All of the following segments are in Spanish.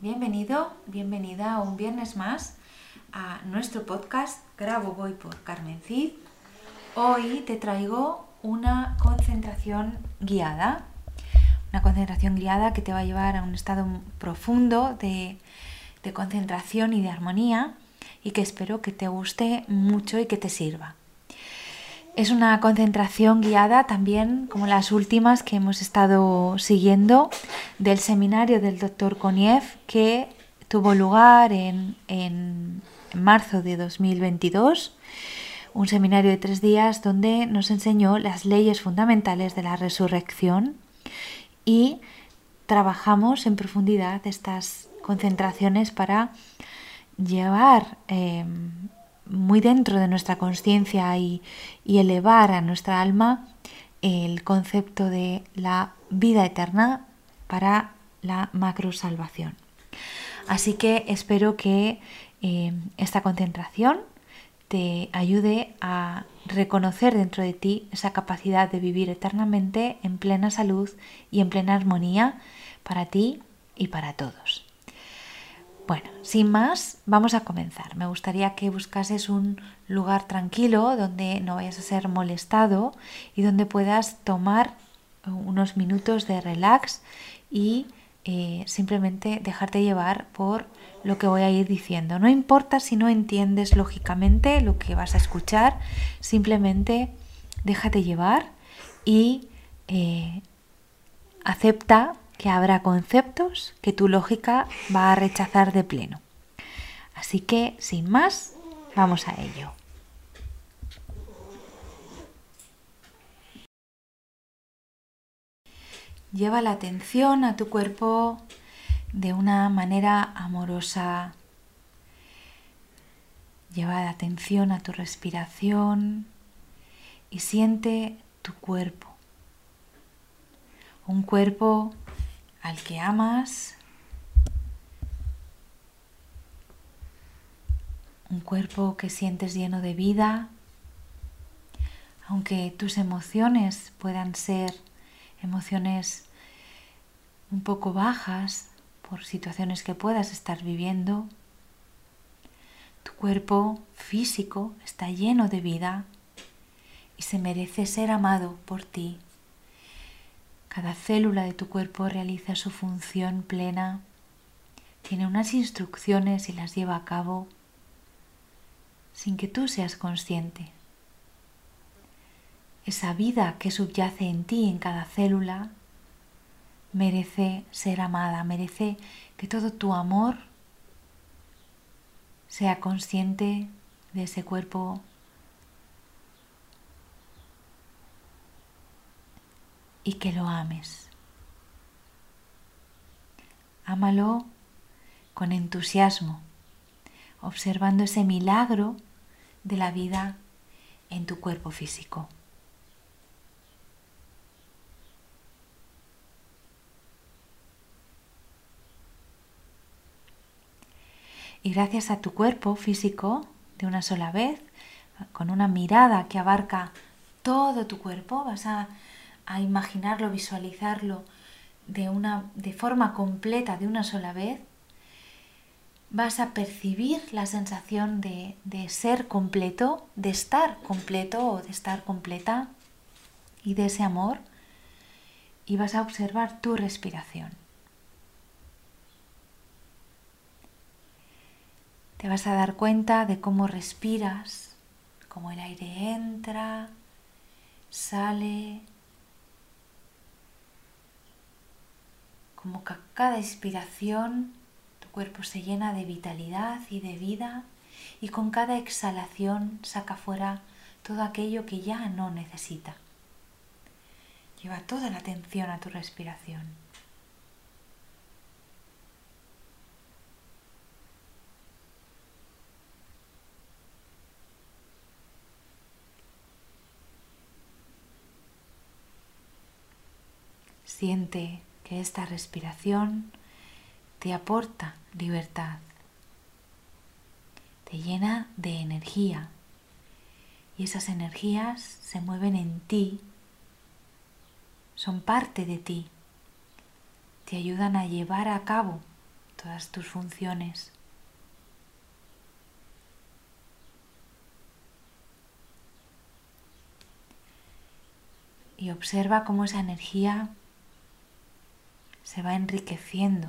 Bienvenido, bienvenida un viernes más a nuestro podcast Grabo Voy por Carmen Cid. Hoy te traigo una concentración guiada, una concentración guiada que te va a llevar a un estado profundo de, de concentración y de armonía y que espero que te guste mucho y que te sirva. Es una concentración guiada también como las últimas que hemos estado siguiendo del seminario del doctor Koniev que tuvo lugar en, en marzo de 2022 un seminario de tres días donde nos enseñó las leyes fundamentales de la resurrección y trabajamos en profundidad estas concentraciones para llevar eh, muy dentro de nuestra conciencia y, elevar a nuestra alma el concepto de la vida eterna para la macro salvación. Así que espero que eh, esta concentración te ayude a reconocer dentro de ti esa capacidad de vivir eternamente en plena salud y en plena armonía para ti y para todos. Bueno, sin más, vamos a comenzar. Me gustaría que buscases un lugar tranquilo donde no vayas a ser molestado y donde puedas tomar unos minutos de relax y eh, simplemente dejarte llevar por lo que voy a ir diciendo. No importa si no entiendes lógicamente lo que vas a escuchar, simplemente déjate llevar y eh, acepta que habrá conceptos que tu lógica va a rechazar de pleno. Así que, sin más, vamos a ello. Lleva la atención a tu cuerpo de una manera amorosa. Lleva la atención a tu respiración y siente tu cuerpo. Un cuerpo al que amas, un cuerpo que sientes lleno de vida, aunque tus emociones puedan ser emociones un poco bajas por situaciones que puedas estar viviendo, tu cuerpo físico está lleno de vida y se merece ser amado por ti. Cada célula de tu cuerpo realiza su función plena, tiene unas instrucciones y las lleva a cabo sin que tú seas consciente. Esa vida que subyace en ti, en cada célula, merece ser amada, merece que todo tu amor sea consciente de ese cuerpo y que lo ames. Ámalo con entusiasmo, observando ese milagro de la vida en tu cuerpo físico. Y gracias a tu cuerpo físico, de una sola vez, con una mirada que abarca todo tu cuerpo, vas a, a imaginarlo, visualizarlo de, una, de forma completa, de una sola vez, vas a percibir la sensación de, de, ser completo, de estar completo o de estar completa y de ese amor y vas a observar tu respiración. Te vas a dar cuenta de cómo respiras, cómo el aire entra, sale, como cada inspiración tu cuerpo se llena de vitalidad y de vida y con cada exhalación saca fuera todo aquello que ya no necesita. Lleva toda la atención a tu respiración. Siente que esta respiración te aporta libertad, te llena de energía. Y esas energías se mueven en ti, son parte de ti, te ayudan a llevar a cabo todas tus funciones. Y observa cómo esa energía se va enriqueciendo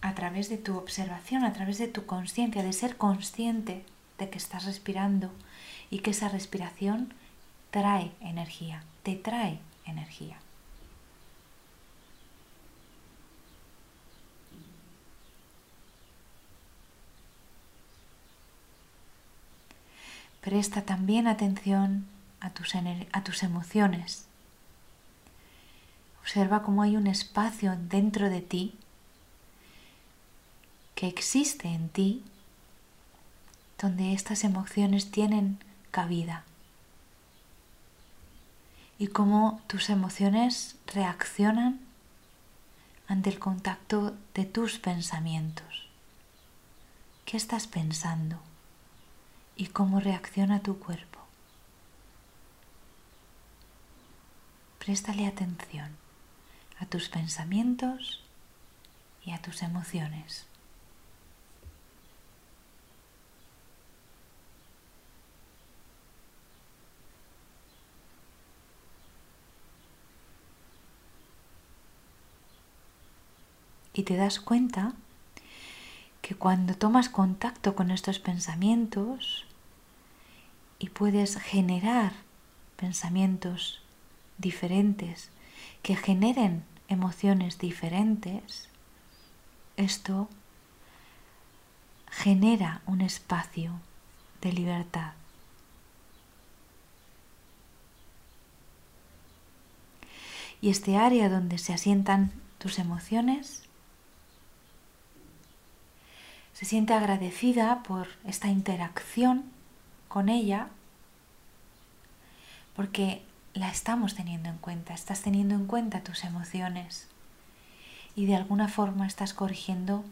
a través de tu observación, a través de tu conciencia, de ser consciente de que estás respirando y que esa respiración trae energía, te trae energía. Presta también atención a tus, a tus emociones Observa cómo hay un espacio dentro de ti que existe en ti donde estas emociones tienen cabida y cómo tus emociones reaccionan ante el contacto de tus pensamientos. ¿Qué estás pensando? ¿Y cómo reacciona tu cuerpo? Préstale atención a tus pensamientos y a tus emociones. Y te das cuenta que cuando tomas contacto con estos pensamientos y puedes generar pensamientos diferentes que generen emociones diferentes, esto genera un espacio de libertad. Y este área donde se asientan tus emociones se siente agradecida por esta interacción con ella porque la estamos teniendo en cuenta, estás teniendo en cuenta tus emociones y de alguna forma estás corrigiendo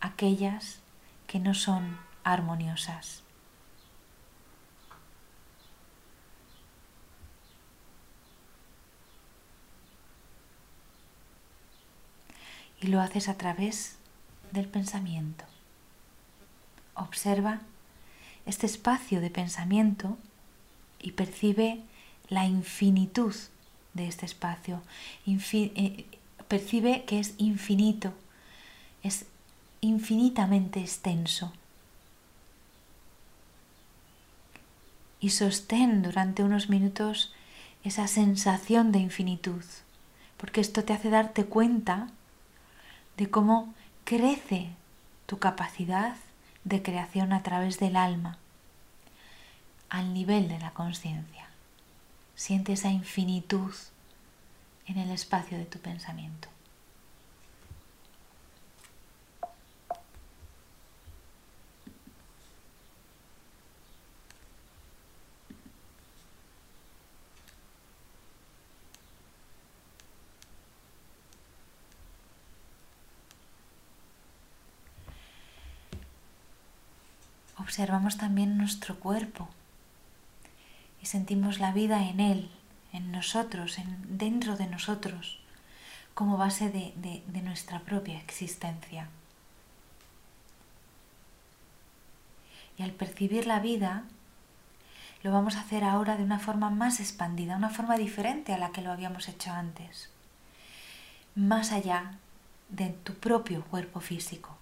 aquellas que no son armoniosas. Y lo haces a través del pensamiento. Observa este espacio de pensamiento y percibe la infinitud de este espacio. Eh, percibe que es infinito, es infinitamente extenso. Y sostén durante unos minutos esa sensación de infinitud, porque esto te hace darte cuenta de cómo crece tu capacidad de creación a través del alma, al nivel de la conciencia. Siente esa infinitud en el espacio de tu pensamiento. Observamos también nuestro cuerpo y sentimos la vida en Él, en nosotros, en, dentro de nosotros, como base de, de nuestra propia existencia. Y al percibir la vida, lo vamos a hacer ahora de una forma más expandida, una forma diferente a la que lo habíamos hecho antes, más allá de tu propio cuerpo físico.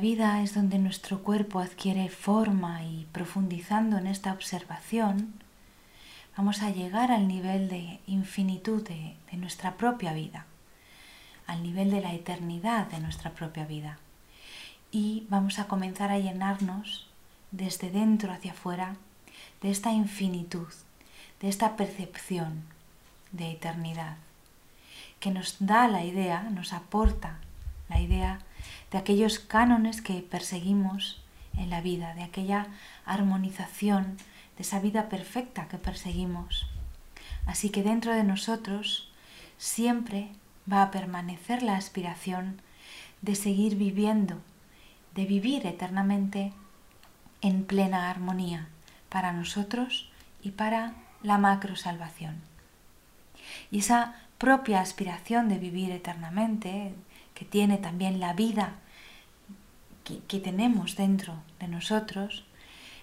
Vida es donde nuestro cuerpo adquiere forma y profundizando en esta observación, vamos a llegar al nivel de infinitud de, de nuestra propia vida, al nivel de la eternidad de nuestra propia vida. Y vamos a comenzar a llenarnos desde dentro hacia afuera de esta infinitud, de esta percepción de eternidad, que nos da la idea, nos aporta la idea de aquellos cánones que perseguimos en la vida, de aquella armonización, de esa vida perfecta que perseguimos. Así que dentro de nosotros siempre va a permanecer la aspiración de seguir viviendo, de vivir eternamente en plena armonía para nosotros y para la macro salvación. Y esa propia aspiración de vivir eternamente, que tiene también la vida que, tenemos dentro de nosotros,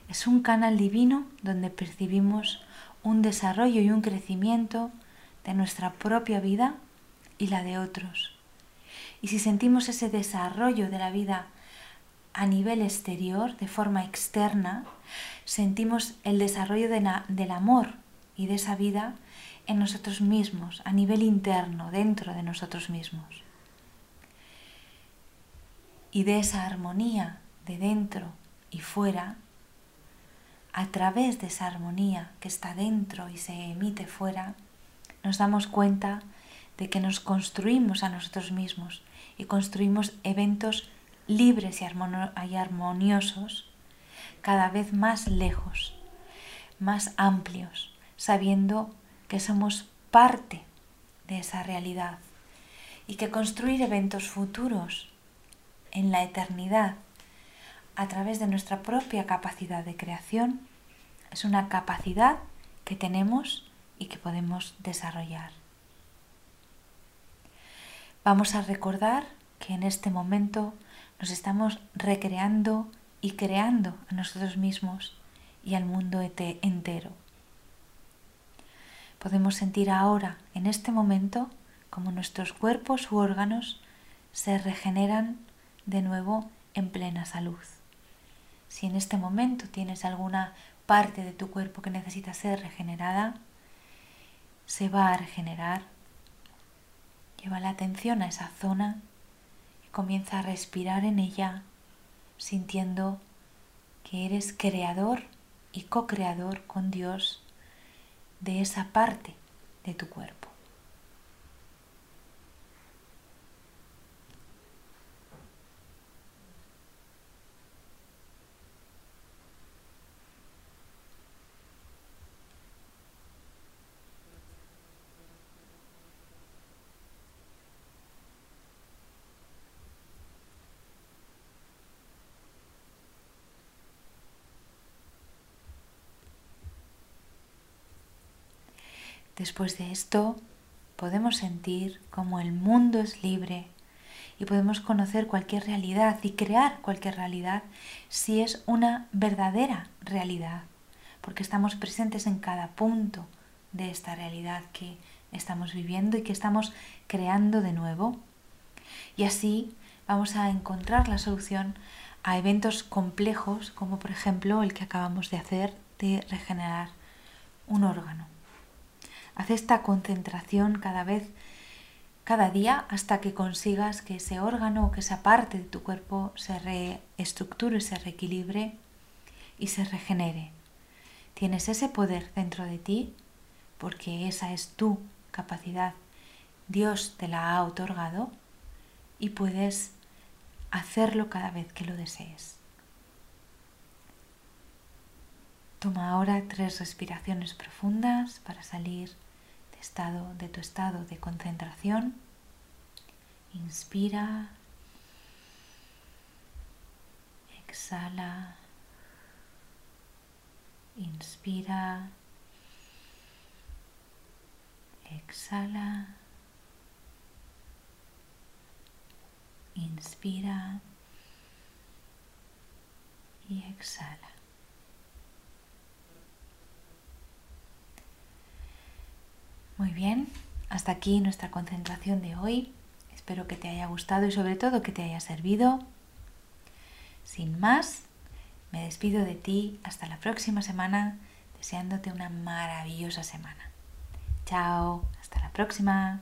es un canal divino donde percibimos un desarrollo y un crecimiento de nuestra propia vida y la de otros. Y si sentimos ese desarrollo de la vida a nivel exterior, de forma externa, sentimos el desarrollo del amor y de esa vida en nosotros mismos, a nivel interno, dentro de nosotros mismos. Y de esa armonía de dentro y fuera, a través de esa armonía que está dentro y se emite fuera, nos damos cuenta de que nos construimos a nosotros mismos y construimos eventos libres y, armoniosos cada vez más lejos, más amplios, sabiendo que somos parte de esa realidad y que construir eventos futuros en la eternidad a través de nuestra propia capacidad de creación es una capacidad que tenemos y que podemos desarrollar. Vamos a recordar que en este momento nos estamos recreando y creando a nosotros mismos y al mundo entero. Podemos sentir ahora, en este momento, como nuestros cuerpos u órganos se regeneran de nuevo en plena salud. Si en este momento tienes alguna parte de tu cuerpo que necesita ser regenerada, se va a regenerar. Lleva la atención a esa zona y comienza a respirar en ella, sintiendo que eres creador y co-creador con Dios de esa parte de tu cuerpo. Después de esto, podemos sentir como el mundo es libre y podemos conocer cualquier realidad y crear cualquier realidad si es una verdadera realidad, porque estamos presentes en cada punto de esta realidad que estamos viviendo y que estamos creando de nuevo. Y así vamos a encontrar la solución a eventos complejos como por ejemplo el que acabamos de hacer de regenerar un órgano. Haz esta concentración cada vez, cada día, hasta que consigas que ese órgano o que esa parte de tu cuerpo se reestructure, se reequilibre y se regenere. Tienes ese poder dentro de ti porque esa es tu capacidad. Dios te la ha otorgado y puedes hacerlo cada vez que lo desees. Toma ahora tres respiraciones profundas para salir estado, de tu estado de concentración. Inspira. Exhala. Inspira. Exhala. Inspira. Y exhala. Muy bien, hasta aquí nuestra concentración de hoy. Espero que te haya gustado y sobre todo que te haya servido. Sin más, me despido de ti hasta la próxima semana, deseándote una maravillosa semana. Chao, hasta la próxima.